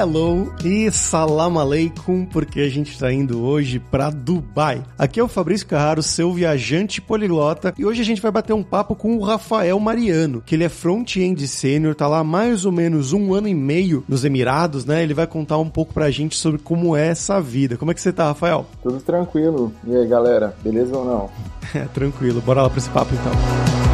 hello e salam aleikum, porque a gente está indo hoje para Dubai. Aqui é o Fabrício Carraro, seu viajante poliglota, e hoje a gente vai bater um papo com o Rafael Mariano, que ele é front-end sênior, tá lá mais ou menos um ano e meio nos Emirados, né? Ele vai contar um pouco pra gente sobre como é essa vida. Como é que você tá, Rafael? Tudo tranquilo. E aí, galera, beleza ou não? É, tranquilo. Bora lá pra esse papo então.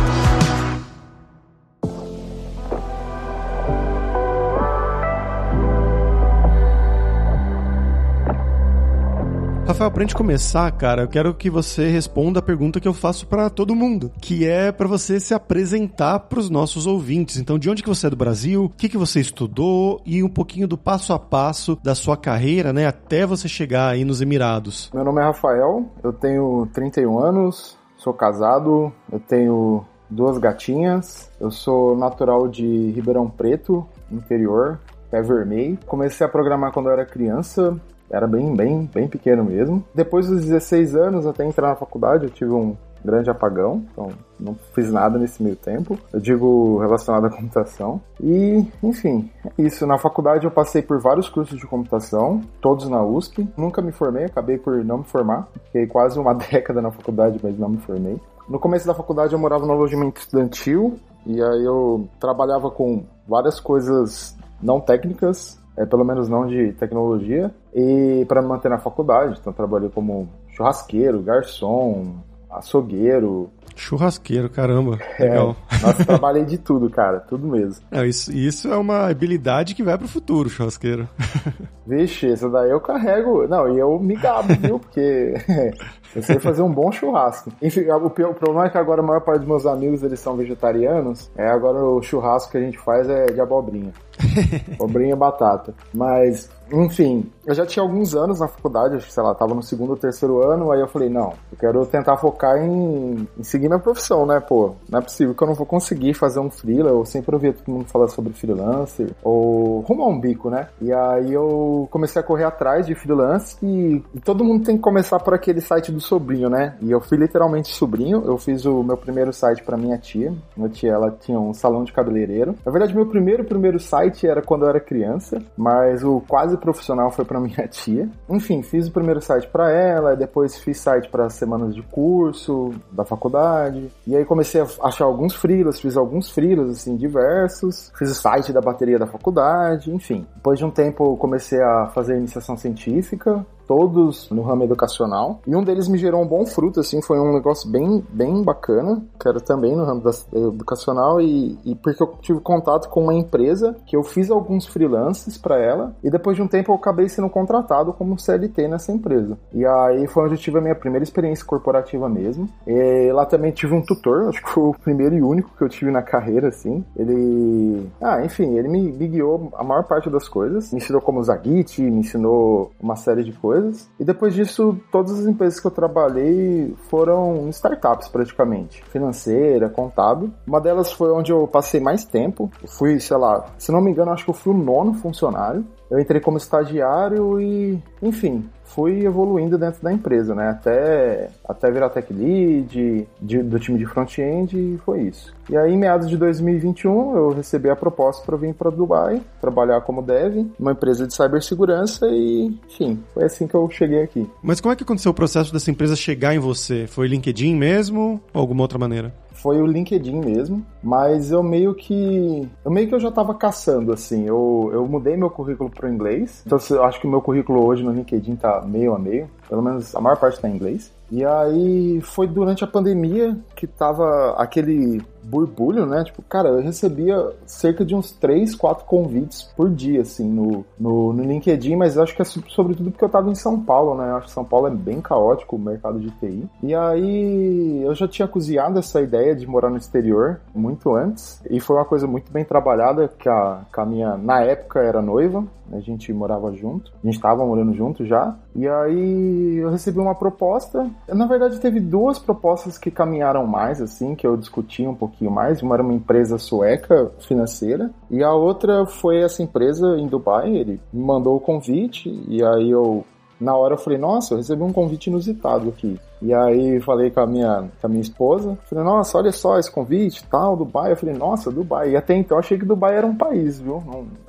Rafael, pra gente começar, cara, eu quero que você responda a pergunta que eu faço para todo mundo, que é para você se apresentar para os nossos ouvintes. Então, de onde que você é do Brasil? O que que você estudou e um pouquinho do passo a passo da sua carreira, né, até você chegar aí nos Emirados. Meu nome é Rafael, eu tenho 31 anos, sou casado, eu tenho duas gatinhas, eu sou natural de Ribeirão Preto, interior, pé vermelho. Comecei a programar quando eu era criança, era bem, bem, bem pequeno mesmo. Depois dos 16 anos, até entrar na faculdade, eu tive um grande apagão, então não fiz nada nesse meio tempo. Eu digo relacionado à computação. E, enfim, isso. Na faculdade eu passei por vários cursos de computação, todos na USP. Nunca me formei, acabei por não me formar. Fiquei quase uma década na faculdade, mas não me formei. No começo da faculdade eu morava no alojamento estudantil e aí eu trabalhava com várias coisas não técnicas, é, pelo menos não de tecnologia, e para me manter na faculdade. Então, trabalhei como churrasqueiro, garçom, açougueiro. Churrasqueiro, caramba. Legal. É, nossa, trabalhei de tudo, cara. Tudo mesmo. É, isso, isso é uma habilidade que vai pro futuro, churrasqueiro. Vixe, essa daí eu carrego. Não, e eu me gabo, viu? Porque eu sei fazer um bom churrasco. Enfim, o, pior, o problema é que agora a maior parte dos meus amigos eles são vegetarianos. É, agora o churrasco que a gente faz é de abobrinha. abobrinha e batata. Mas enfim, eu já tinha alguns anos na faculdade, sei lá, tava no segundo ou terceiro ano, aí eu falei, não, eu quero tentar focar em, em seguir minha profissão, né, pô, não é possível que eu não vou conseguir fazer um freela, eu sempre ouvia todo mundo falar sobre freelancer, ou rumar um bico, né, e aí eu comecei a correr atrás de freelance e, e todo mundo tem que começar por aquele site do sobrinho, né, e eu fui literalmente sobrinho, eu fiz o meu primeiro site para minha tia, minha tia, ela tinha um salão de cabeleireiro, na verdade meu primeiro, primeiro site era quando eu era criança, mas o quase profissional foi para minha tia. Enfim, fiz o primeiro site para ela, depois fiz site para semanas de curso da faculdade. E aí comecei a achar alguns freelas, fiz alguns freelas assim diversos. Fiz o site da bateria da faculdade, enfim. Depois de um tempo comecei a fazer iniciação científica, todos no ramo educacional. E um deles me gerou um bom fruto, assim, foi um negócio bem, bem bacana, que era também no ramo da, educacional, e, e, porque eu tive contato com uma empresa que eu fiz alguns freelances para ela, e depois de um tempo eu acabei sendo contratado como CLT nessa empresa. E aí foi onde eu tive a minha primeira experiência corporativa mesmo. E lá também tive um tutor, acho que foi o primeiro e único que eu tive na carreira, assim. Ele. Ah, enfim, ele me, me guiou a maior parte das coisas. Me ensinou como usar Git, me ensinou uma série de coisas coisas. E depois disso, todas as empresas que eu trabalhei foram startups praticamente, financeira, contábil. Uma delas foi onde eu passei mais tempo. Eu fui, sei lá, se não me engano, acho que eu fui o nono funcionário. Eu entrei como estagiário e, enfim, fui evoluindo dentro da empresa, né? Até, até virar tech lead de, do time de front-end e foi isso. E aí, em meados de 2021, eu recebi a proposta para vir para Dubai, trabalhar como dev, uma empresa de cibersegurança e, enfim, foi assim que eu cheguei aqui. Mas como é que aconteceu o processo dessa empresa chegar em você? Foi LinkedIn mesmo ou alguma outra maneira? Foi o LinkedIn mesmo, mas eu meio que eu meio que eu já tava caçando assim. Eu, eu mudei meu currículo para o inglês. Então eu acho que o meu currículo hoje no LinkedIn tá meio a meio, pelo menos a maior parte tá em inglês. E aí foi durante a pandemia que tava aquele burbulho, né? Tipo, cara, eu recebia cerca de uns 3, 4 convites por dia, assim, no, no, no LinkedIn, mas acho que é sobretudo porque eu tava em São Paulo, né? Eu acho que São Paulo é bem caótico o mercado de TI. E aí eu já tinha cozinhado essa ideia de morar no exterior muito antes, e foi uma coisa muito bem trabalhada que a, que a minha, na época, era noiva, a gente morava junto, a gente tava morando junto já, e aí eu recebi uma proposta. Na verdade, teve duas propostas que caminharam mais, assim, que eu discuti um pouquinho mais. Uma era uma empresa sueca financeira, e a outra foi essa empresa em Dubai. Ele me mandou o convite, e aí eu Na hora eu falei, nossa, eu recebi um convite inusitado aqui. E aí falei com a minha, com a minha esposa, falei, nossa, olha só esse convite, tal, Dubai. Eu falei, nossa, Dubai. E até então eu achei que Dubai era um país, viu?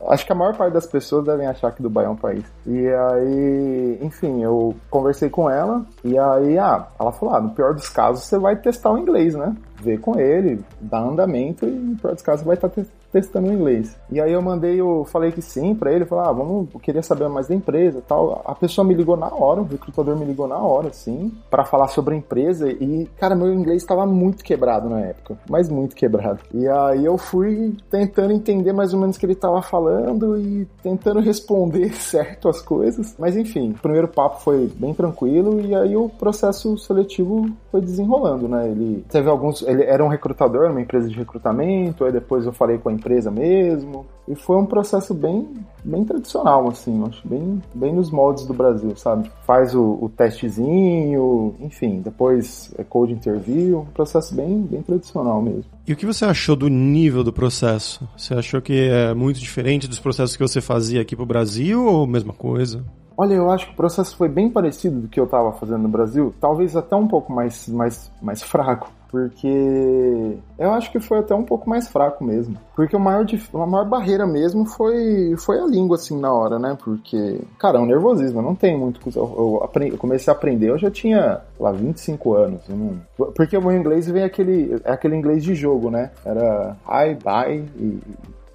Acho que a maior parte das pessoas devem achar que Dubai é um país. E aí, enfim, eu conversei com ela, e aí, ah, ela falou, ah, no pior dos casos você vai testar o inglês, né? Ver com ele, dar andamento e no pior dos casos você vai estar testando o inglês. E aí eu mandei, eu falei que sim para ele, falei, ah, vamos, eu queria saber mais da empresa tal. A pessoa me ligou na hora, o recrutador me ligou na hora, assim, para falar sobre a empresa e, cara, meu inglês estava muito quebrado na época, mas muito quebrado. E aí eu fui tentando entender mais ou menos o que ele tava falando e tentando responder certo as coisas. Mas enfim, o primeiro papo foi bem tranquilo e aí o processo seletivo foi desenrolando, né? Ele teve alguns, ele era um recrutador, uma empresa de recrutamento, aí depois eu falei com a empresa mesmo. E foi um processo bem, bem tradicional, assim, acho bem, bem nos moldes do Brasil, sabe? Faz o, o testezinho, enfim, depois é code interview, um processo bem, bem tradicional mesmo. E o que você achou do nível do processo? Você achou que é muito diferente dos processos que você fazia aqui pro Brasil ou mesma coisa? Olha, eu acho que o processo foi bem parecido do que eu estava fazendo no Brasil, talvez até um pouco mais, mais, mais fraco porque eu acho que foi até um pouco mais fraco mesmo. Porque o maior, a maior barreira mesmo foi, foi a língua, assim, na hora, né? Porque, cara, é um nervosismo, eu não tenho muito. Eu, aprendi, eu comecei a aprender, eu já tinha, lá, 25 anos. Não, porque o meu inglês vem aquele, é aquele inglês de jogo, né? Era hi, bye e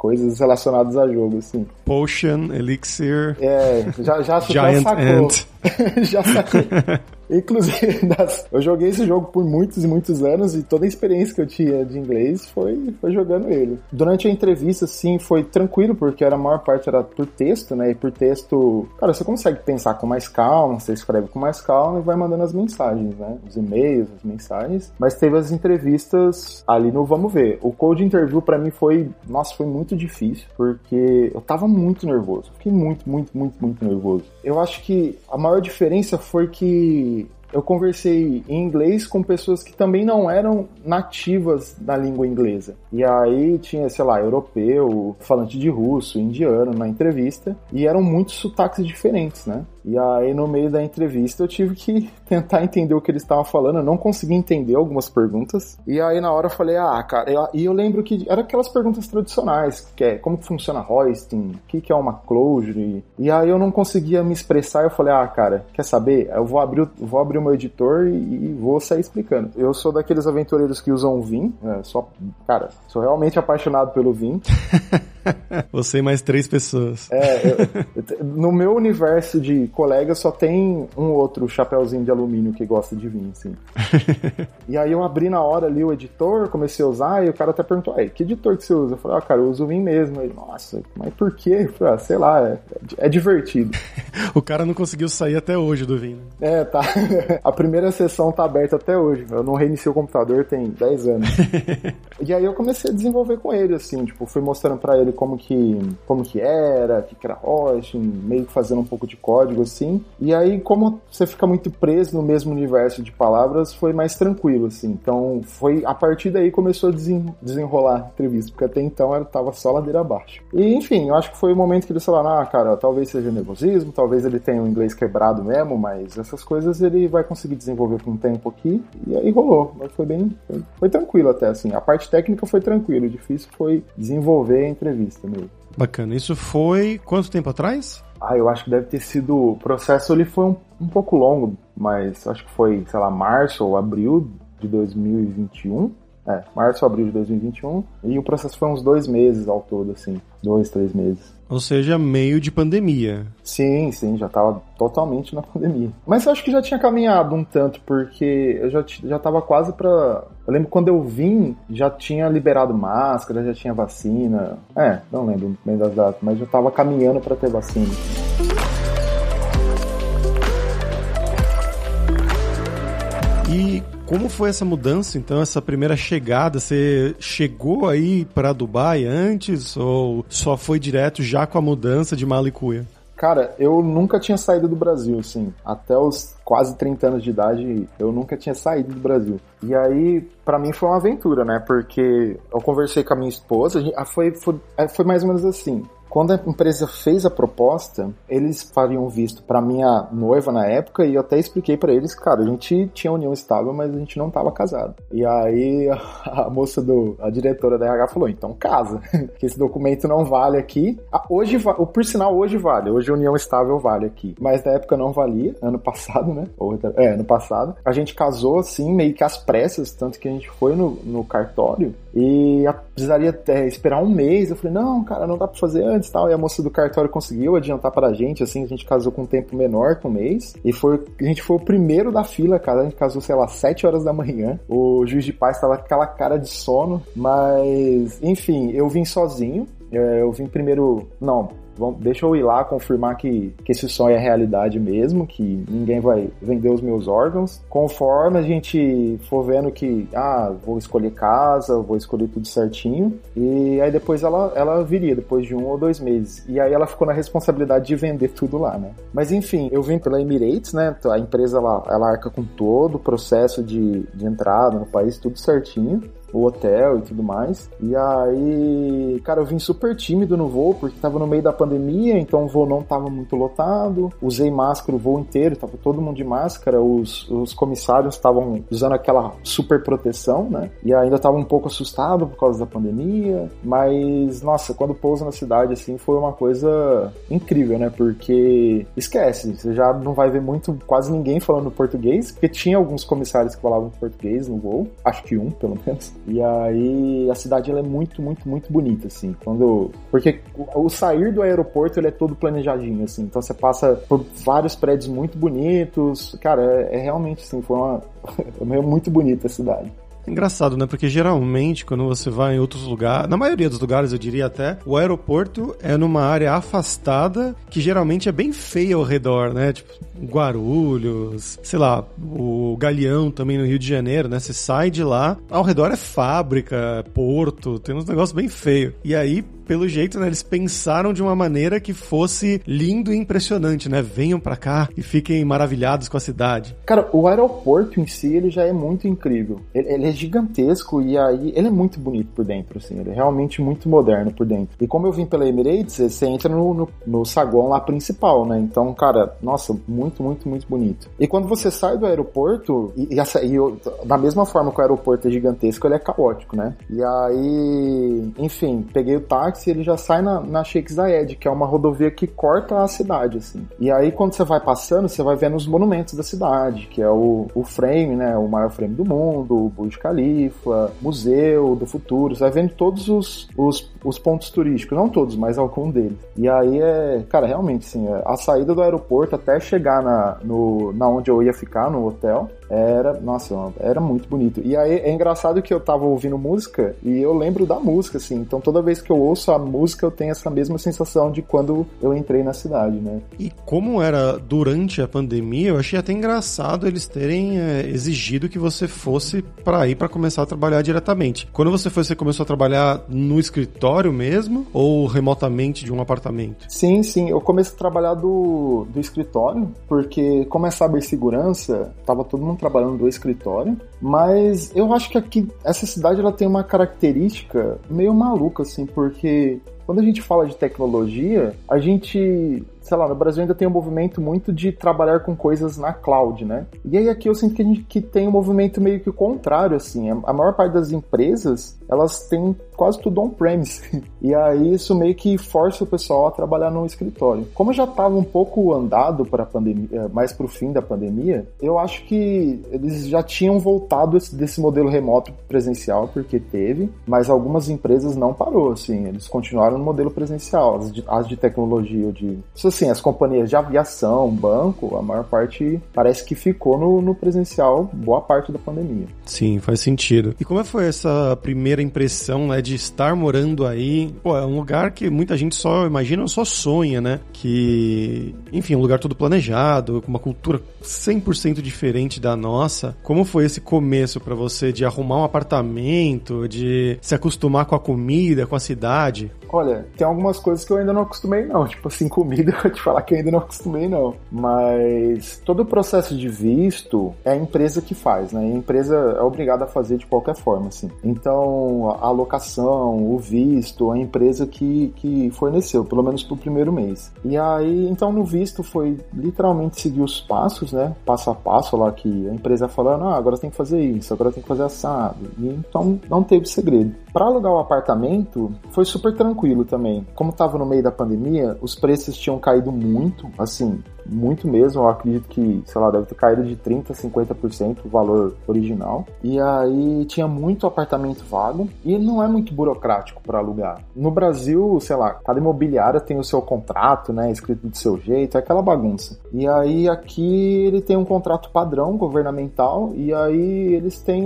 coisas relacionadas a jogo, assim. Potion, Elixir. É, já, já, Giant já sacou. Ant. já sacou. Inclusive, eu joguei esse jogo por muitos e muitos anos e toda a experiência que eu tinha de inglês foi, foi jogando ele. Durante a entrevista, sim, foi tranquilo, porque a maior parte era por texto, né? E por texto, cara, você consegue pensar com mais calma, você escreve com mais calma e vai mandando as mensagens, né? Os e-mails, as mensagens. Mas teve as entrevistas ali no Vamos Ver. O code interview para mim foi, nossa, foi muito difícil, porque eu tava muito nervoso. Fiquei muito, muito, muito, muito nervoso. Eu acho que a maior diferença foi que eu conversei em inglês com pessoas que também não eram nativas da língua inglesa. E aí tinha, sei lá, europeu, falante de russo, indiano na entrevista, e eram muitos sotaques diferentes, né? E aí, no meio da entrevista, eu tive que tentar entender o que eles estavam falando. Eu não consegui entender algumas perguntas. E aí, na hora, eu falei, ah, cara, e eu lembro que eram aquelas perguntas tradicionais, que é como que funciona hoisting, o que, que é uma closure. E aí, eu não conseguia me expressar. Eu falei, ah, cara, quer saber? Eu vou abrir, vou abrir o meu editor e, e vou sair explicando. Eu sou daqueles aventureiros que usam Vim. É, só, cara, sou realmente apaixonado pelo Vim. Você e mais três pessoas. É, eu, no meu universo de colegas só tem um outro chapéuzinho de alumínio que gosta de vinho, assim. e aí eu abri na hora ali o editor, comecei a usar, e o cara até perguntou, aí, que editor que você usa? Eu falei, ah, cara, eu uso o vinho mesmo. Ele, nossa, mas por quê? Eu falei, ah, sei lá, é, é divertido. o cara não conseguiu sair até hoje do vinho. É, tá. A primeira sessão tá aberta até hoje. Eu não reiniciei o computador tem 10 anos. e aí eu comecei a desenvolver com ele, assim, tipo, fui mostrando para ele como que, como que era, que, era meio que fazendo um pouco de código, assim. E aí, como você fica muito preso no mesmo universo de palavras, foi mais tranquilo, assim. Então, foi a partir daí começou a desen, desenrolar a entrevista, porque até então ela tava só ladeira abaixo. E, enfim, eu acho que foi o momento que eles falaram, ah, cara, talvez seja nervosismo, talvez ele tenha o inglês quebrado mesmo, mas essas coisas ele vai conseguir desenvolver com o tempo aqui. E aí rolou. Mas foi bem, foi, foi tranquilo até, assim. A parte técnica foi tranquilo, o difícil foi desenvolver a entrevista mesmo. Bacana. Isso foi quanto tempo atrás? Ah, eu acho que deve ter sido. O processo ele foi um, um pouco longo, mas acho que foi, sei lá, março ou abril de 2021. É, março ou abril de 2021. E o processo foi uns dois meses ao todo, assim. Dois, três meses. Ou seja, meio de pandemia. Sim, sim, já tava totalmente na pandemia. Mas eu acho que já tinha caminhado um tanto, porque eu já, já tava quase pra. Eu lembro quando eu vim, já tinha liberado máscara, já tinha vacina. É, não lembro bem das datas, mas já tava caminhando para ter vacina. E como foi essa mudança, então, essa primeira chegada? Você chegou aí para Dubai antes ou só foi direto já com a mudança de Malicuia? Cara, eu nunca tinha saído do Brasil, assim. Até os quase 30 anos de idade, eu nunca tinha saído do Brasil. E aí, para mim foi uma aventura, né? Porque eu conversei com a minha esposa, foi, foi, é, foi mais ou menos assim quando a empresa fez a proposta, eles fariam visto para minha noiva na época e eu até expliquei para eles, cara, a gente tinha união estável, mas a gente não tava casado. E aí a, moça do, a diretora da RH falou, então casa, que esse documento não vale aqui. Ah, hoje, o por sinal, hoje vale, hoje a união estável vale aqui, mas na época não valia, ano passado, né? É, ano passado. A gente casou assim, meio que às pressas, tanto que a gente foi no, no cartório e precisaria é, esperar um mês. Eu falei, não, cara, não dá pra fazer antes tal. E a moça do cartório conseguiu adiantar pra gente, assim, a gente casou com um tempo menor com um mês. E foi, a gente foi o primeiro da fila, cara. A gente casou, sei lá, 7 horas da manhã. O juiz de paz tava com aquela cara de sono, mas, enfim, eu vim sozinho. É, eu vim primeiro. Não, Vamos, deixa eu ir lá confirmar que, que esse sonho é realidade mesmo, que ninguém vai vender os meus órgãos. Conforme a gente for vendo que, ah, vou escolher casa, vou escolher tudo certinho. E aí depois ela, ela viria, depois de um ou dois meses. E aí ela ficou na responsabilidade de vender tudo lá, né? Mas enfim, eu vim pela Emirates, né? A empresa ela, ela arca com todo o processo de, de entrada no país, tudo certinho o hotel e tudo mais. E aí, cara, eu vim super tímido no voo, porque tava no meio da pandemia, então o voo não tava muito lotado. Usei máscara o voo inteiro, tava todo mundo de máscara. Os, os comissários estavam usando aquela super proteção, né? E ainda tava um pouco assustado por causa da pandemia. Mas, nossa, quando pousa na cidade, assim, foi uma coisa incrível, né? Porque esquece, você já não vai ver muito, quase ninguém falando português, porque tinha alguns comissários que falavam português no voo, acho que um, pelo menos. E aí a cidade ela é muito, muito, muito bonita, assim. Quando. Porque o, sair do aeroporto ele é todo planejadinho, assim. Então você passa por vários prédios muito bonitos. Cara, é, é realmente assim, foi uma. é muito bonita a cidade. Engraçado, né? Porque geralmente, quando você vai em outros lugares, na maioria dos lugares eu diria até, o aeroporto é numa área afastada que geralmente é bem feia ao redor, né? Tipo, Guarulhos, sei lá, o Galeão também no Rio de Janeiro, né? Você sai de lá, ao redor é fábrica, porto, tem uns negócios bem feios. E aí, pelo jeito, né, eles pensaram de uma maneira que fosse lindo e impressionante, né? Venham para cá e fiquem maravilhados com a cidade. Cara, o aeroporto em si, ele já é muito incrível. Ele, ele é gigantesco e aí ele é muito bonito por dentro, assim. Ele é realmente muito moderno por dentro. E como eu vim pela Emirates, você entra no, no, no saguão lá principal, né? Então, cara, nossa, muito, muito, muito bonito. E quando você sai do aeroporto, e, e, e da mesma forma que o aeroporto é gigantesco, ele é caótico, né? E aí, enfim, peguei o táxi ele já sai na, na Sheikh Zayed, que é uma rodovia que corta a cidade, assim. E aí, quando você vai passando, você vai vendo os monumentos da cidade, que é o, o frame, né? O maior frame do mundo, o Burj Khalifa, Museu do Futuro. Você vai vendo todos os, os, os pontos turísticos. Não todos, mas algum deles. E aí é... Cara, realmente, assim, a saída do aeroporto até chegar na, no, na onde eu ia ficar, no hotel, era, nossa, era muito bonito. E aí é engraçado que eu tava ouvindo música e eu lembro da música, assim. Então toda vez que eu ouço a música, eu tenho essa mesma sensação de quando eu entrei na cidade, né? E como era durante a pandemia, eu achei até engraçado eles terem é, exigido que você fosse para ir para começar a trabalhar diretamente. Quando você foi, você começou a trabalhar no escritório mesmo ou remotamente de um apartamento? Sim, sim. Eu comecei a trabalhar do, do escritório, porque como é cibersegurança, tava todo mundo trabalhando do escritório, mas eu acho que aqui essa cidade ela tem uma característica meio maluca assim, porque quando a gente fala de tecnologia, a gente sei lá, no Brasil ainda tem um movimento muito de trabalhar com coisas na cloud, né? E aí aqui eu sinto que a gente que tem um movimento meio que contrário, assim. A maior parte das empresas, elas têm quase tudo on-premise. E aí isso meio que força o pessoal a trabalhar no escritório. Como já estava um pouco andado para a pandemia, eh, mais para o fim da pandemia, eu acho que eles já tinham voltado desse modelo remoto presencial, porque teve, mas algumas empresas não parou, assim. Eles continuaram no modelo presencial. As de, as de tecnologia, de assim, as companhias de aviação, banco, a maior parte parece que ficou no, no presencial boa parte da pandemia. Sim, faz sentido. E como é foi essa primeira impressão, né, de estar morando aí? Pô, é um lugar que muita gente só imagina, só sonha, né? Que, enfim, um lugar todo planejado, com uma cultura 100% diferente da nossa. Como foi esse começo para você de arrumar um apartamento, de se acostumar com a comida, com a cidade? Olha, tem algumas coisas que eu ainda não acostumei não, tipo assim, comida te falar que ainda não acostumei, não. Mas todo o processo de visto é a empresa que faz, né? A empresa é obrigada a fazer de qualquer forma, assim. Então, a alocação, o visto, a empresa que, que forneceu, pelo menos pro primeiro mês. E aí, então, no visto foi literalmente seguir os passos, né? Passo a passo lá que a empresa falando, ah, agora tem que fazer isso, agora tem que fazer assado. E, então, não teve segredo. Para alugar o apartamento, foi super tranquilo também. Como estava no meio da pandemia, os preços tinham caído muito, assim, muito mesmo. Eu acredito que, sei lá, deve ter caído de 30% a 50% o valor original. E aí tinha muito apartamento vago e não é muito burocrático para alugar. No Brasil, sei lá, cada imobiliária tem o seu contrato, né, escrito do seu jeito, é aquela bagunça. E aí aqui ele tem um contrato padrão governamental e aí eles têm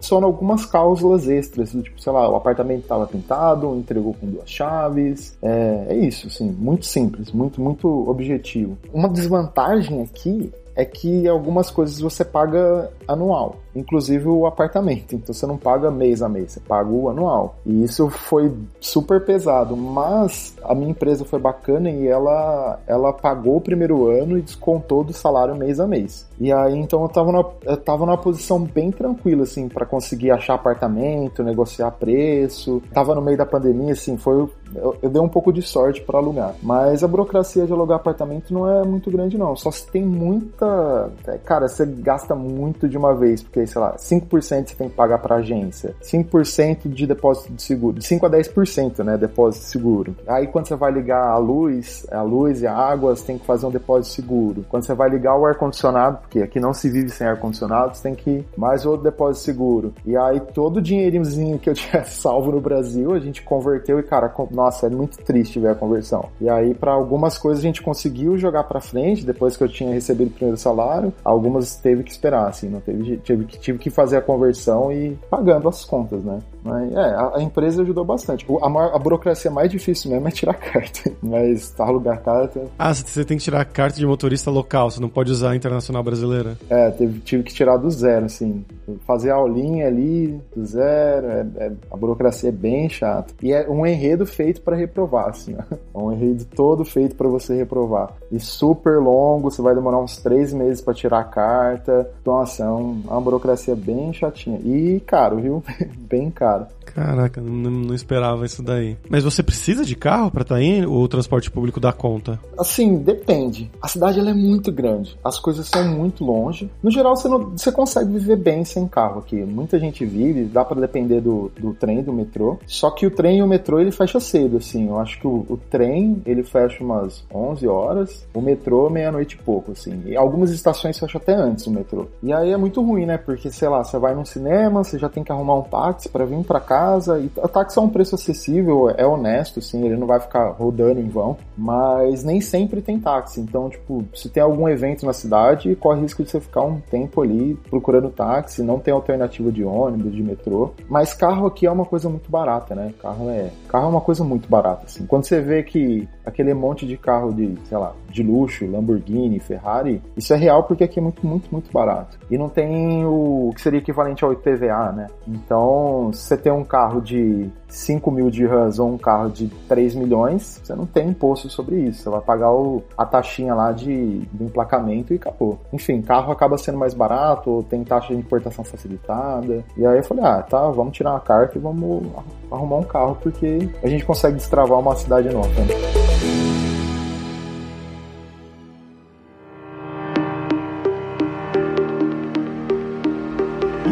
só algumas cláusulas extras, tipo, sei lá, o apartamento estava pintado, entregou com duas chaves. É, é isso, assim, muito simples, muito, muito objetivo. Uma desvantagem aqui é que algumas coisas você paga anual, inclusive o apartamento. Então você não paga mês a mês, você paga o anual. E isso foi super pesado, mas a minha empresa foi bacana e ela, ela pagou o primeiro ano e descontou do salário mês a mês. E aí então eu tava, numa, eu tava numa posição bem tranquila, assim, para conseguir achar apartamento, negociar preço. Tava no meio da pandemia, assim, foi. Eu, eu dei um pouco de sorte para alugar. Mas a burocracia de alugar apartamento não é muito grande, não. Só se tem muita. É, cara, você gasta muito de uma vez, porque, sei lá, 5% você tem que pagar para agência, 5% de depósito de seguro, de 5 a 10%, né, depósito de seguro. Aí quando você vai ligar a luz, a luz e a água, você tem que fazer um depósito de seguro. Quando você vai ligar o ar-condicionado, porque aqui não se vive sem ar-condicionado, você tem que mais outro depósito de seguro. E aí todo o dinheirinhozinho que eu tinha salvo no Brasil, a gente converteu e, cara, nossa, é muito triste ver a conversão. E aí, para algumas coisas a gente conseguiu jogar para frente, depois que eu tinha recebido o primeiro salário, algumas teve que esperar, assim, não teve, tive, tive que fazer a conversão e pagando as contas, né? Mas, é, a, a empresa ajudou bastante. A, maior, a burocracia mais difícil mesmo é tirar carta. Mas tá alugar carta. Ah, você tem que tirar a carta de motorista local, você não pode usar a internacional brasileira. É, teve, tive que tirar do zero, assim. Fazer a aulinha ali do zero. É, é, a burocracia é bem chata. E é um enredo feito para reprovar, assim. Ó. É um enredo todo feito para você reprovar. E super longo, você vai demorar uns três meses para tirar a carta. Então, assim, é uma burocracia bem chatinha. E caro, viu? bem caro. Caraca, não, não, esperava isso daí. Mas você precisa de carro para estar tá aí ou o transporte público dá conta? Assim, depende. A cidade ela é muito grande, as coisas são muito longe. No geral, você, não, você consegue viver bem sem carro aqui. Muita gente vive, dá para depender do, do trem, do metrô. Só que o trem e o metrô ele fecha cedo, assim. Eu acho que o, o trem ele fecha umas 11 horas, o metrô meia-noite e pouco, assim. E algumas estações fecham até antes o metrô. E aí é muito ruim, né? Porque sei lá, você vai num cinema, você já tem que arrumar um táxi para vir para casa. E táxi é um preço acessível, é honesto, sim, ele não vai ficar rodando em vão. Mas nem sempre tem táxi. Então, tipo, se tem algum evento na cidade, corre risco de você ficar um tempo ali procurando táxi, não tem alternativa de ônibus, de metrô. Mas carro aqui é uma coisa muito barata, né? Carro é, carro é uma coisa muito barata, assim. Quando você vê que aquele monte de carro de, sei lá, de luxo, Lamborghini, Ferrari, isso é real porque aqui é muito, muito, muito barato. E não tem o que seria equivalente ao IPVA, né? Então, você tem um carro de 5 mil dirhams ou um carro de 3 milhões, você não tem imposto sobre isso. Você vai pagar o, a taxinha lá de, de emplacamento e acabou. Enfim, carro acaba sendo mais barato, ou tem taxa de importação facilitada. E aí eu falei, ah, tá, vamos tirar uma carta e vamos arrumar um carro, porque a gente consegue destravar uma cidade nova. Né?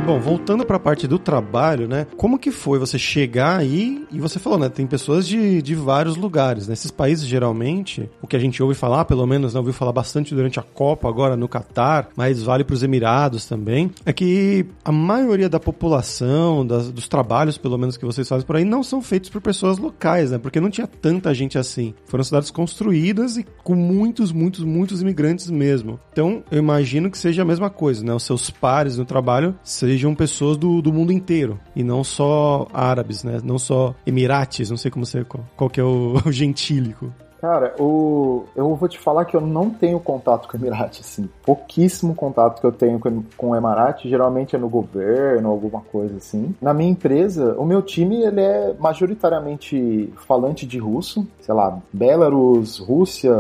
Bom, voltando para a parte do trabalho, né? Como que foi você chegar aí e você falou, né? Tem pessoas de, de vários lugares. Nesses né? países, geralmente, o que a gente ouve falar, pelo menos, né, ouviu falar bastante durante a Copa, agora no Catar, mas vale para os Emirados também, é que a maioria da população, das, dos trabalhos, pelo menos, que vocês fazem por aí, não são feitos por pessoas locais, né? Porque não tinha tanta gente assim. Foram cidades construídas e com muitos, muitos, muitos imigrantes mesmo. Então, eu imagino que seja a mesma coisa, né? Os seus pares no trabalho sejam sejam pessoas do, do mundo inteiro e não só árabes, né? Não só emirates, não sei como ser qual, qual que é o, o gentílico. Cara, o... eu vou te falar que eu não tenho contato com o Emirate, assim. Pouquíssimo contato que eu tenho com o Emirate, geralmente é no governo, alguma coisa assim. Na minha empresa, o meu time, ele é majoritariamente falante de russo, sei lá, Belarus, Rússia,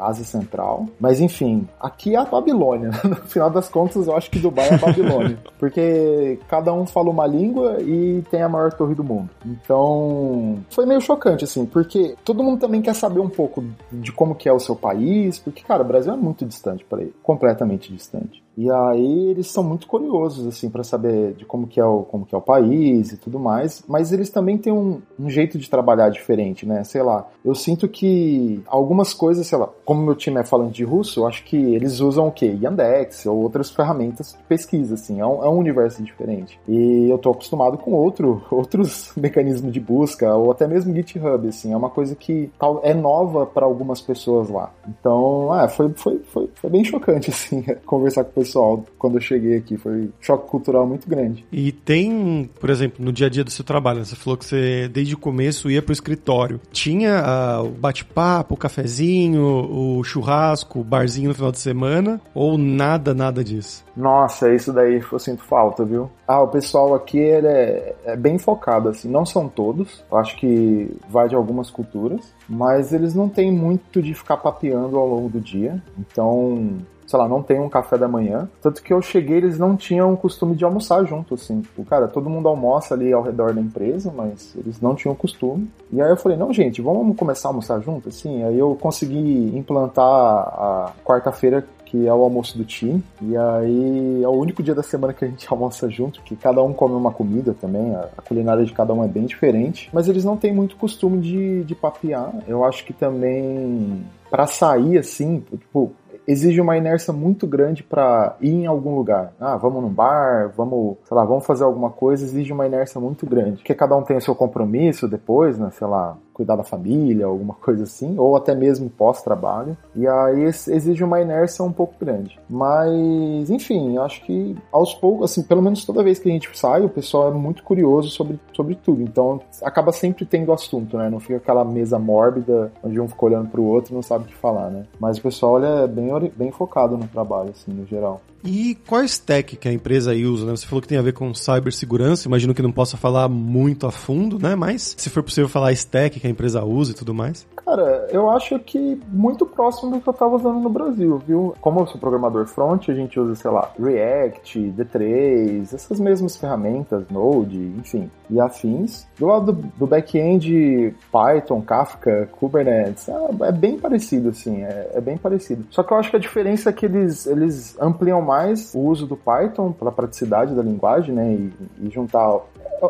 Ásia Central. Mas enfim, aqui é a Babilônia. No final das contas, eu acho que Dubai é a Babilônia. porque cada um fala uma língua e tem a maior torre do mundo. Então, foi meio chocante, assim, porque todo mundo também quer saber um pouco de como que é o seu país, porque, cara, o Brasil é muito distante para ele, completamente distante. E aí eles são muito curiosos, assim, para saber de como que, é o, como que é o país e tudo mais, mas eles também têm um, um, jeito de trabalhar diferente, né? Sei lá, eu sinto que algumas coisas, sei lá, como meu time é falante de russo, eu acho que eles usam o quê? Yandex ou outras ferramentas de pesquisa, assim, é um, é um universo diferente. E eu tô acostumado com outro, outros mecanismos de busca, ou até mesmo GitHub, assim, é uma coisa que é nova para algumas pessoas lá. Então, ah, foi, foi, foi, foi bem chocante, assim, conversar com pessoas pessoal quando eu cheguei aqui. Foi um choque cultural muito grande. E tem, por exemplo, no dia a dia do seu trabalho, né? você falou que você desde o começo ia pro escritório. Tinha uh, o bate-papo, o cafezinho, o churrasco, o barzinho no final de semana? Ou nada, nada disso? Nossa, isso daí eu sinto falta, viu? Ah, o pessoal aqui ele é, é bem focado, assim. Não são todos, eu acho que vai de algumas culturas, mas eles não têm muito de ficar papeando ao longo do dia. Então, sei lá, não tem um café da manhã. Tanto que eu cheguei, eles não tinham o costume de almoçar junto, assim. Tipo, cara, todo mundo almoça ali ao redor da empresa, mas eles não tinham costume. E aí eu falei, não, gente, vamos começar a almoçar junto, assim. Aí eu consegui implantar a quarta-feira que é o almoço do time. E aí é o único dia da semana que a gente almoça junto, que cada um come uma comida também, a culinária de cada um é bem diferente. Mas eles não têm muito costume de, de papear. Eu acho que também para sair assim, tipo, exige uma inércia muito grande para ir em algum lugar. Ah, vamos num bar, vamos, sei lá, vamos fazer alguma coisa, exige uma inércia muito grande. Porque cada um tem o seu compromisso depois, né? Sei lá, cuidar da família, alguma coisa assim, ou até mesmo pós-trabalho. E aí exige uma inércia um pouco grande. Mas, enfim, acho que aos poucos, assim, pelo menos toda vez que a gente sai, o pessoal é muito curioso sobre, sobre tudo. Então, acaba sempre tendo assunto, né? Não fica aquela mesa mórbida onde um fica olhando pro outro e não sabe o que falar, né? Mas o pessoal olha é bem, bem focado no trabalho, assim, no geral. E qual stack que a empresa usa, né? Você falou que tem a ver com cibersegurança, imagino que não possa falar muito a fundo, né? Mas se for possível falar stack que a empresa usa e tudo mais. Cara, eu acho que muito próximo do que eu tava usando no Brasil, viu? Como eu sou programador front, a gente usa, sei lá, React, D3, essas mesmas ferramentas, Node, enfim, e afins. Do lado do, do back-end, Python, Kafka, Kubernetes, é, é bem parecido, assim, é, é, bem parecido. Só que eu acho que a diferença é que eles, eles ampliam mais o uso do Python pela praticidade da linguagem, né, e, e juntar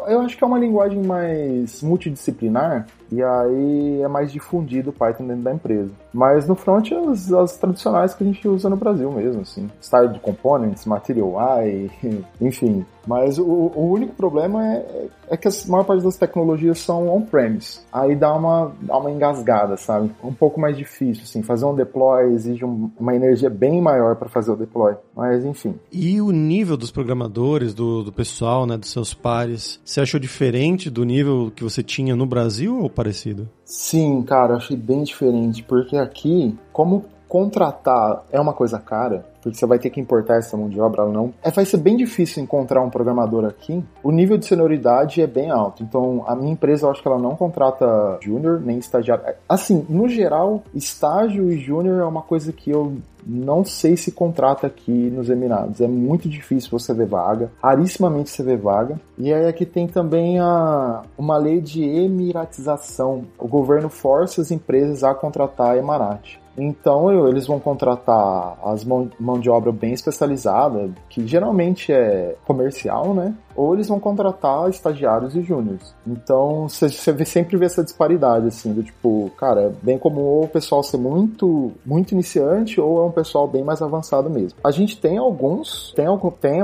eu acho que é uma linguagem mais multidisciplinar e aí é mais difundido o Python dentro da empresa. Mas no front as, as tradicionais que a gente usa no Brasil mesmo, assim. Style Components, Material UI, enfim. Mas o, o único problema é, é, que a maior parte das tecnologias são on-premise. Aí dá uma, dá uma engasgada, sabe? Um pouco mais difícil, assim. Fazer um deploy exige um, uma energia bem maior para fazer o deploy. Mas enfim. E o nível dos programadores, do, do pessoal, né, dos seus pares, você achou diferente do nível que você tinha no Brasil ou parecido? Sim, cara, achei bem diferente, porque aqui, como contratar é uma coisa cara, porque você vai ter que importar essa mão de obra ou não. É, vai ser bem difícil encontrar um programador aqui. O nível de senioridade é bem alto. Então, a minha empresa, eu acho que ela não contrata júnior nem estagiário. Assim, no geral, estágio e júnior é uma coisa que eu não sei se contrata aqui nos Emirados. É muito difícil você ver vaga, rarissimamente você vê vaga. E aí aqui tem também a, uma lei de emiratização. O governo força as empresas a contratar a Emirate. Então eles vão contratar as mão, mão de obra bem especializada, que geralmente é comercial, né? Ou eles vão contratar estagiários e júniores. Então você sempre vê essa disparidade, assim, do tipo, cara, é bem comum ou o pessoal ser muito, muito iniciante ou é um pessoal bem mais avançado mesmo. A gente tem alguns, tem, tem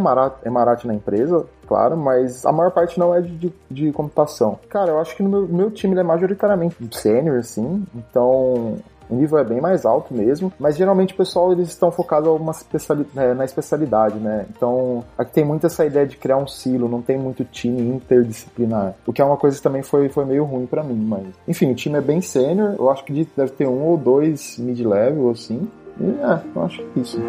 Emarate na empresa, claro, mas a maior parte não é de, de, de computação. Cara, eu acho que no meu, meu time é majoritariamente sênior, assim, então O nível é bem mais alto mesmo, mas geralmente o pessoal eles estão focados especiali é, na especialidade, né? Então, aqui tem muito essa ideia de criar um silo, não tem muito time interdisciplinar, o que é uma coisa que também foi, foi meio ruim para mim, mas enfim, o time é bem sênior, eu acho que deve ter um ou dois mid-level, assim, e é, eu acho que é isso.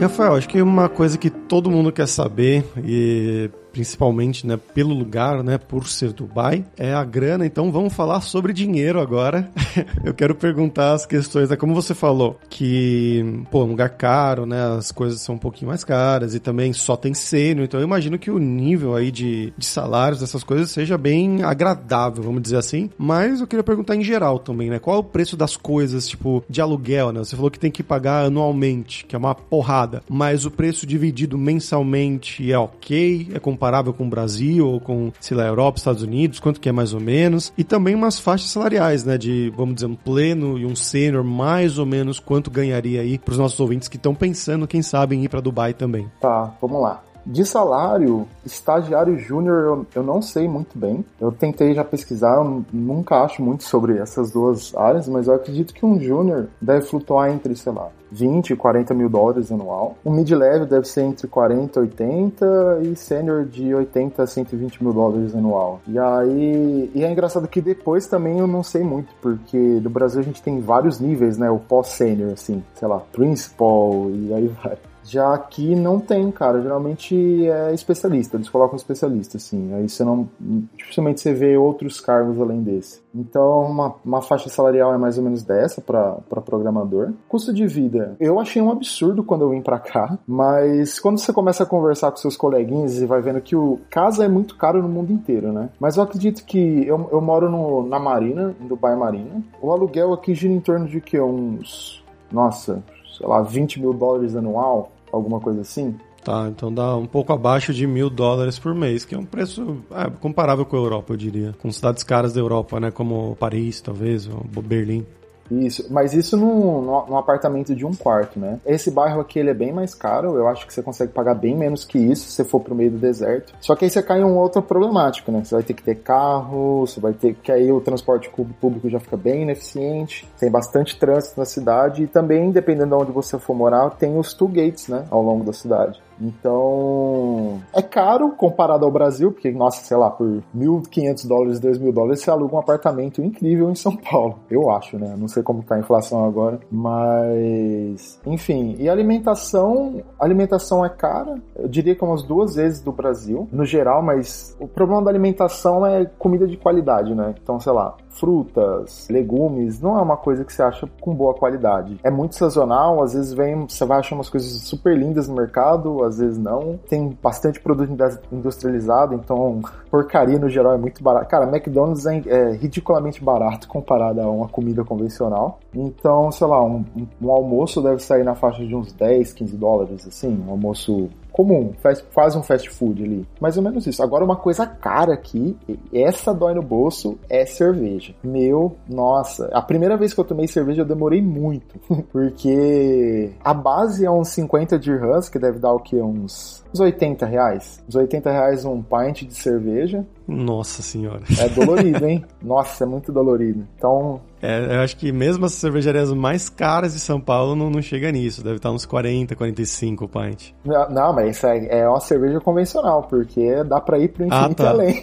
Rafael, acho que uma coisa que todo mundo quer saber e principalmente, né, pelo lugar, né, por ser Dubai, é a grana. Então vamos falar sobre dinheiro agora. eu quero perguntar as questões, né, como você falou, que, pô, é um lugar caro, né, as coisas são um pouquinho mais caras e também só tem sênior, então eu imagino que o nível aí de, de salários dessas coisas seja bem agradável, vamos dizer assim. Mas eu queria perguntar em geral também, né, qual é o preço das coisas, tipo, de aluguel, né? Você falou que tem que pagar anualmente, que é uma porrada, mas o preço dividido mensalmente é ok? É comparável comparável com o Brasil ou com, sei lá, Europa, Estados Unidos, quanto que é mais ou menos, e também umas faixas salariais, né, de, vamos dizer, um pleno e um sênior, mais ou menos quanto ganharia aí para os nossos ouvintes que estão pensando, quem sabe, em ir para Dubai também. Tá, vamos lá. De salário, estagiário júnior eu, eu não sei muito bem. Eu tentei já pesquisar, eu nunca acho muito sobre essas duas áreas, mas eu acredito que um júnior deve flutuar entre, sei lá, 20 e 40 mil dólares anual. Um mid-level deve ser entre 40 e 80 e sênior de 80 a 120 mil dólares anual. E aí, e é engraçado que depois também eu não sei muito, porque no Brasil a gente tem vários níveis, né? O pós-sênior, assim, sei lá, principal e aí vai. Já aqui não tem, cara. Geralmente é especialista, eles colocam especialista, assim. Aí você não. Dificilmente você vê outros cargos além desse. Então, uma, uma faixa salarial é mais ou menos dessa para programador. Custo de vida, eu achei um absurdo quando eu vim para cá, mas quando você começa a conversar com seus coleguinhas e vai vendo que o casa é muito caro no mundo inteiro, né? Mas eu acredito que eu, eu moro no, na Marina, em Dubai Marina. O aluguel aqui gira em torno de que? Uns. Nossa, sei lá, 20 mil dólares anual alguma coisa assim. Tá, então dá um pouco abaixo de mil dólares por mês, que é um preço é, comparável com a Europa, eu diria. Com cidades caras da Europa, né? Como Paris, talvez, ou Berlim. Isso, mas isso num, num, apartamento de um quarto, né? Esse bairro aqui ele é bem mais caro, eu acho que você consegue pagar bem menos que isso se você for pro meio do deserto. Só que aí você cai em um outro problemático, né? Você vai ter que ter carro, você vai ter que aí o transporte público já fica bem ineficiente, tem bastante trânsito na cidade e também, dependendo de onde você for morar, tem os two gates, né? Ao longo da cidade. Então, é caro comparado ao Brasil, porque, nossa, sei lá, por 1.500 dólares, 2.000 dólares, você aluga um apartamento incrível em São Paulo. Eu acho, né? Não sei como tá a inflação agora, mas, enfim. E alimentação, alimentação é cara. Eu diria que umas duas vezes do Brasil, no geral, mas o problema da alimentação é comida de qualidade, né? Então, sei lá, frutas, legumes, não é uma coisa que você acha com boa qualidade. É muito sazonal, às vezes vem, você vai achar umas coisas super lindas no mercado, às vezes não. Tem bastante produto industrializado, então porcaria no geral é muito barato. Cara, McDonald's é, é ridiculamente barato comparado a uma comida convencional. Então, sei lá, um, um almoço deve sair na faixa de uns 10, 15 dólares, assim, um almoço comum, faz, faz um fast food ali. Mais ou menos isso. Agora, uma coisa cara aqui, essa dói no bolso, é cerveja. Meu, nossa. A primeira vez que eu tomei cerveja, eu demorei muito. Porque a base é uns 50 dirhams, que deve dar o que? Uns uns 80 reais. Uns 80 reais um pint de cerveja. Nossa senhora. É dolorido, hein? Nossa, é muito dolorido. Então. É, eu acho que mesmo as cervejarias mais caras de São Paulo não, não chega nisso. Deve estar uns 40, 45 o pint. Não, não mas isso é, é uma cerveja convencional, porque dá pra ir pro infinito ah, tá. além.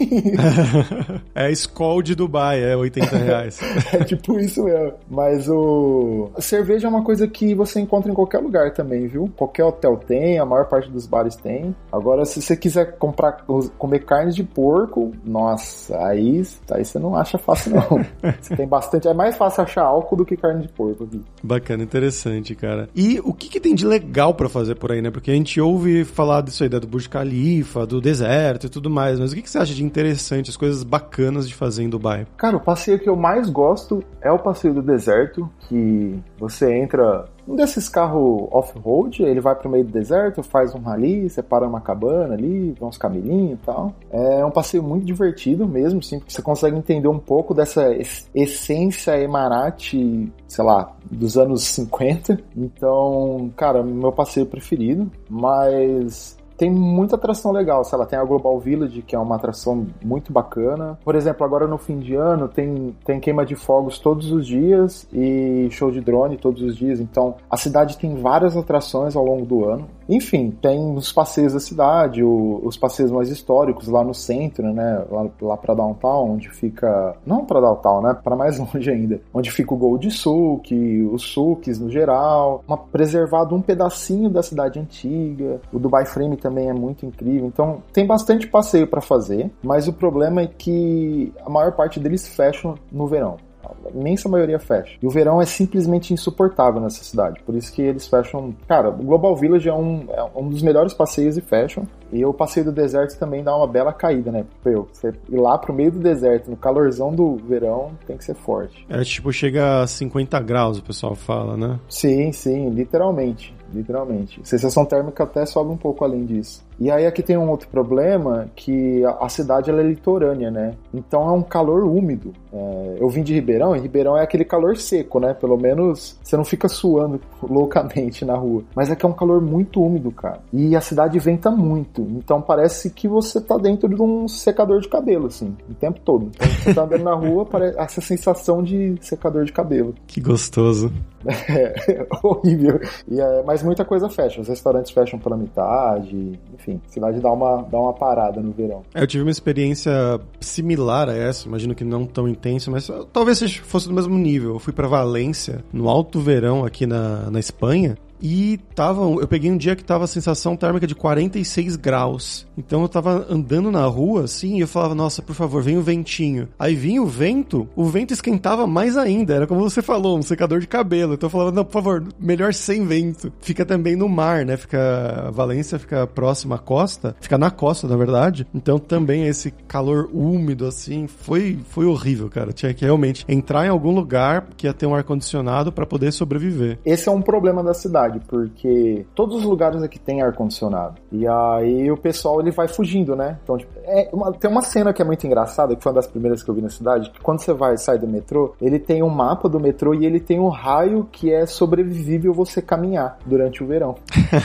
é a Skol de Dubai, é 80 reais. é tipo isso mesmo. Mas o. A cerveja é uma coisa que você encontra em qualquer lugar também, viu? Qualquer hotel tem, a maior parte dos bares tem. Agora, se você quiser comprar, comer carne de porco, nossa, aí, aí você não acha fácil, não. você tem bastante. É mais fácil achar álcool do que carne de porco aqui. Bacana, interessante, cara. E o que, que tem de legal para fazer por aí, né? Porque a gente ouve falar disso aí, do Burj Khalifa, do deserto e tudo mais, mas o que, que você acha de interessante, as coisas bacanas de fazer em Dubai? Cara, o passeio que eu mais gosto é o passeio do deserto, que você entra um desses carros off-road, ele vai pro meio do deserto, faz um rally, separa uma cabana ali, vê uns camelinhos e tal. É um passeio muito divertido mesmo, sim, porque você consegue entender um pouco dessa essência Emarate, sei lá, dos anos 50. Então, cara, meu passeio preferido, mas tem muita atração legal. Sei lá, tem a Global Village, que é uma atração muito bacana. Por exemplo, agora no fim de ano tem, tem queima de fogos todos os dias e show de drone todos os dias. Então a cidade tem várias atrações ao longo do ano. Enfim, tem os passeios da cidade, o, os passeios mais históricos lá no centro, né? Lá, lá para downtown, onde fica. Não para downtown, né? Para mais longe ainda. Onde fica o Gold Souk, os Souks no geral. Uma, preservado um pedacinho da cidade antiga. O Dubai Frame também é muito incrível. Então, tem bastante passeio para fazer, mas o problema é que a maior parte deles fecham no verão. A imensa maioria fecha. E o verão é simplesmente insuportável nessa cidade. Por isso que eles fecham. Cara, o Global Village é um, é um dos melhores passeios e fecham. E o passeio do deserto também dá uma bela caída, né? Meu, você ir lá pro meio do deserto, no calorzão do verão, tem que ser forte. É tipo, chega a 50 graus, o pessoal fala, né? Sim, sim, literalmente. Literalmente. Sensação térmica até sobe um pouco além disso. E aí aqui tem um outro problema que a cidade ela é litorânea, né? Então é um calor úmido. É, eu vim de Ribeirão e Ribeirão é aquele calor seco, né? Pelo menos você não fica suando loucamente na rua. Mas aqui é um calor muito úmido, cara. E a cidade venta muito. Então parece que você tá dentro de um secador de cabelo, assim, o tempo todo. Então você tá andando na rua, parece essa sensação de secador de cabelo. Que gostoso. É, horrível. E, é, mas muita coisa fecha. Os restaurantes fecham pela metade. Enfim, a cidade dá uma, dá uma parada no verão. É, eu tive uma experiência similar a essa. Imagino que não tão intensa, mas talvez fosse do mesmo nível. Eu fui para Valência, no alto verão aqui na, na Espanha. E tava, eu peguei um dia que tava a sensação térmica de 46 graus. Então eu tava andando na rua, assim, e eu falava, nossa, por favor, vem o ventinho. Aí vinha o vento, o vento esquentava mais ainda. Era como você falou, um secador de cabelo. Então eu falava, não, por favor, melhor sem vento. Fica também no mar, né? Fica. Valência fica próxima à costa. Fica na costa, na verdade. Então também esse calor úmido, assim, foi, foi horrível, cara. Tinha que realmente entrar em algum lugar que ia ter um ar-condicionado para poder sobreviver. Esse é um problema da cidade cidade, porque todos os lugares aqui tem ar-condicionado. E aí o pessoal ele vai fugindo, né? Então, tipo, é uma, tem uma cena que é muito engraçada, que foi uma das primeiras que eu vi na cidade, que quando você vai sair do metrô, ele tem um mapa do metrô e ele tem um raio que é sobrevivível você caminhar durante o verão.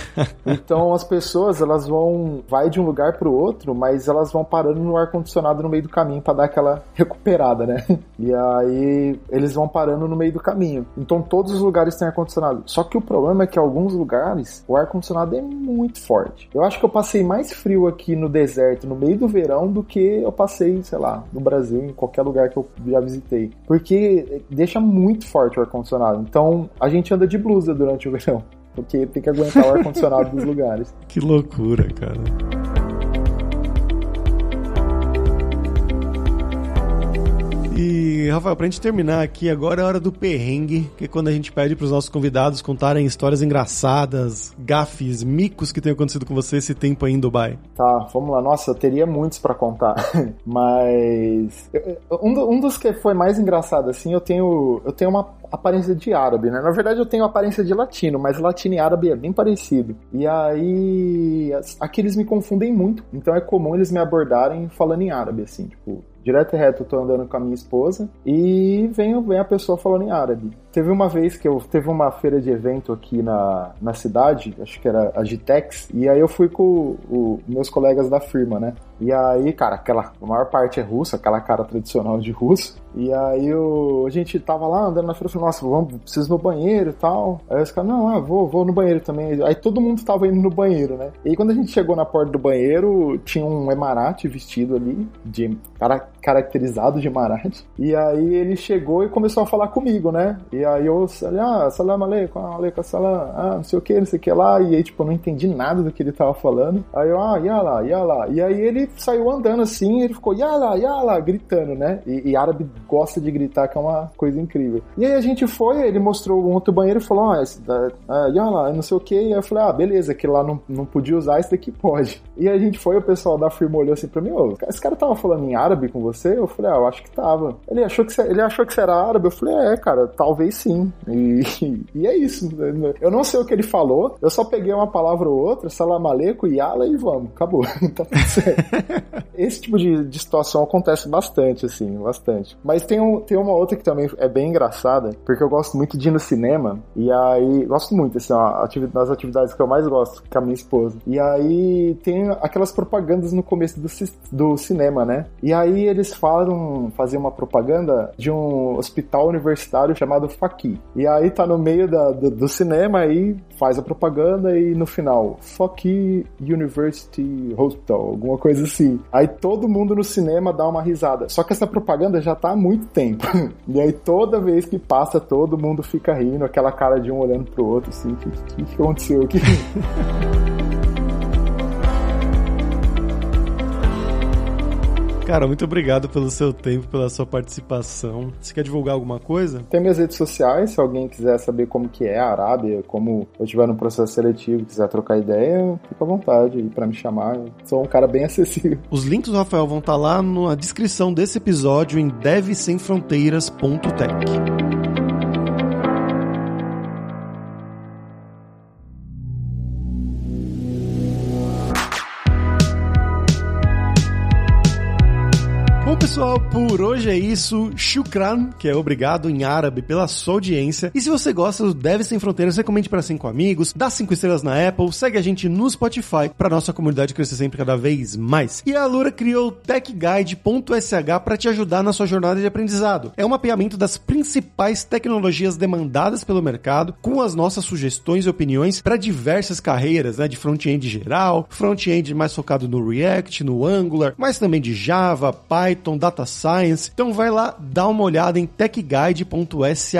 então as pessoas, elas vão vai de um lugar para o outro, mas elas vão parando no ar condicionado no meio do caminho para dar aquela recuperada, né? E aí eles vão parando no meio do caminho. Então todos os lugares têm ar condicionado. Só que o problema é que alguns lugares o ar condicionado é muito forte. Eu acho que eu passei mais frio aqui no deserto no meio do verão do que eu passei, sei lá, no Brasil, em qualquer lugar que eu já visitei. Porque deixa muito forte o ar-condicionado. Então a gente anda de blusa durante o verão. Porque tem que aguentar o ar-condicionado dos lugares. Que loucura, cara. E, Rafael, pra gente terminar aqui, agora é a hora do perrengue, que é quando a gente pede pros nossos convidados contarem histórias engraçadas, gafes, micos que tenham acontecido com você esse tempo aí em Dubai. Tá, vamos lá. Nossa, eu teria muitos para contar. Mas. Um, um dos que foi mais engraçado, assim, eu tenho. Eu tenho uma aparência de árabe, né? Na verdade, eu tenho aparência de latino, mas latino e árabe é bem parecido. E aí. Aqui eles me confundem muito. Então é comum eles me abordarem falando em árabe, assim, tipo direto e reto, eu tô andando com a minha esposa e vem, vem a pessoa falando em árabe. Teve uma vez que eu teve uma feira de evento aqui na, na cidade, acho que era a Gitex, e aí eu fui com o, meus colegas da firma, né? E aí, cara, aquela a maior parte é russa, aquela cara tradicional de russo. E aí eu, a gente tava lá andando na feira, falei, nossa, vamos, preciso ir no banheiro e tal. Aí os caras, não, ah, vou, vou no banheiro também. Aí todo mundo tava indo no banheiro, né? E aí quando a gente chegou na porta do banheiro, tinha um emarate vestido ali, de cara, caracterizado de emarate. E aí ele chegou e começou a falar comigo, né? E aí eu, ah, salam aleikum, aleikum salam, ah, não sei o que, não sei o que lá. E aí, tipo, eu não entendi nada do que ele tava falando. Aí eu, ah, yala, yala. E aí ele saiu andando assim, ele ficou yala, yala, gritando, né? E, e árabe gosta de gritar, que é uma coisa incrível. E aí a gente foi, ele mostrou um outro banheiro e falou, da, ah, yala, não sei o que. E eu falei, ah, beleza, que lá não, não podia usar, esse daqui pode. E a gente foi, o pessoal da firma olhou assim pra mim, ô, esse cara tava falando em árabe com você? Eu falei, ah, eu acho que tava. Ele achou que, ele achou que você era árabe? Eu falei, é, cara, talvez sim. E, e é isso. Eu não sei o que ele falou, eu só peguei uma palavra ou outra, salam aleikum, yala e vamos, acabou. tá tudo certo. Esse tipo de, de situação acontece bastante, assim, bastante. Mas tem, um, tem uma outra que também é bem engraçada, porque eu gosto muito de ir no cinema, e aí, gosto muito, assim, ó, das atividades que eu mais gosto com a minha esposa. E aí tem aquelas propagandas no começo do, do cinema, né? E aí eles falam, fazer uma propaganda de um hospital universitário chamado Faqui. E aí tá no meio da, do, do cinema aí faz a propaganda e no final, Faqui University Hospital, alguma coisa assim. Aí todo mundo no cinema dá uma risada. Só que essa propaganda já tá há muito tempo. E aí toda vez que passa, todo mundo fica rindo, aquela cara de um olhando pro outro, assim, o que, que, que aconteceu aqui? Cara, muito obrigado pelo seu tempo, pela sua participação. Você quer divulgar alguma coisa? Tem minhas redes sociais, se alguém quiser saber como que é a Arábia, como eu estiver no processo seletivo, quiser trocar ideia, fica à vontade para me chamar. Eu sou um cara bem acessível. Os links do Rafael vão estar lá na descrição desse episódio em devsemfronteiras.tech. pessoal, por hoje é isso. Shukran, que é obrigado em árabe pela sua audiência. E se você gosta do Deve Sem Fronteiras, recomende para cinco amigos, dá cinco estrelas na Apple, segue a gente no Spotify para nossa comunidade crescer sempre cada vez mais. E a Alura criou o TechGuide.sh para te ajudar na sua jornada de aprendizado. É um mapeamento das principais tecnologias demandadas pelo mercado, com as nossas sugestões e opiniões para diversas carreiras, né, de front-end geral, front-end mais focado no React, no Angular, mas também de Java, Python, Data Science. Então vai lá dar uma olhada em techguide.sh.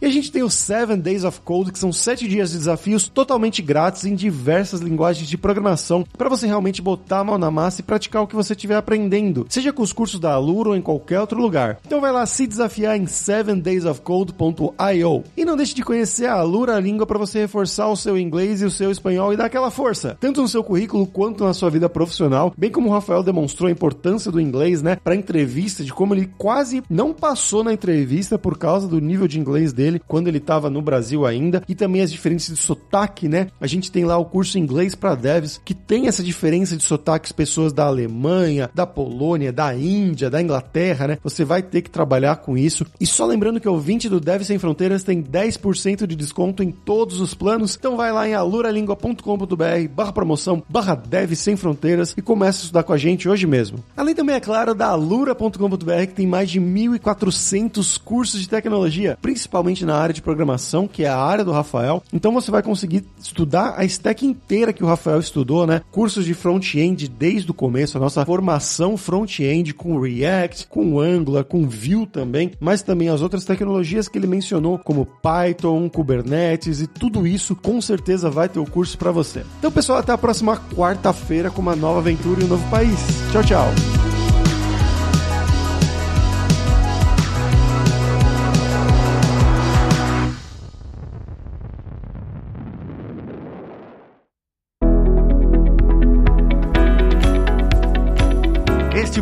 E a gente tem os 7 Days of Code, que são 7 dias de desafios totalmente grátis em diversas linguagens de programação, para você realmente botar a mão na massa e praticar o que você estiver aprendendo, seja com os cursos da Alura ou em qualquer outro lugar. Então vai lá se desafiar em 7daysofcode.io. E não deixe de conhecer a Alura Língua para você reforçar o seu inglês e o seu espanhol e dar aquela força, tanto no seu currículo quanto na sua vida profissional, bem como o Rafael demonstrou a importância do inglês, né, para entrevistas entrevista de como ele quase não passou na entrevista por causa do nível de inglês dele quando ele estava no Brasil ainda e também as diferenças de sotaque, né? A gente tem lá o curso inglês para devs que tem essa diferença de sotaques pessoas da Alemanha, da Polônia, da Índia, da Inglaterra, né? Você vai ter que trabalhar com isso. E só lembrando que o 20 do Dev Sem Fronteiras tem 10% de desconto em todos os planos. Então vai lá em aluralingua.com.br barra promoção barra Dev Sem Fronteiras e começa a estudar com a gente hoje mesmo. Além também, é claro, da Alura cultura.com.br que tem mais de 1.400 cursos de tecnologia, principalmente na área de programação, que é a área do Rafael. Então você vai conseguir estudar a stack inteira que o Rafael estudou, né? Cursos de front-end desde o começo, a nossa formação front-end com React, com Angular, com Vue também, mas também as outras tecnologias que ele mencionou, como Python, Kubernetes e tudo isso, com certeza vai ter o curso para você. Então, pessoal, até a próxima quarta-feira com uma nova aventura e um novo país. Tchau, tchau.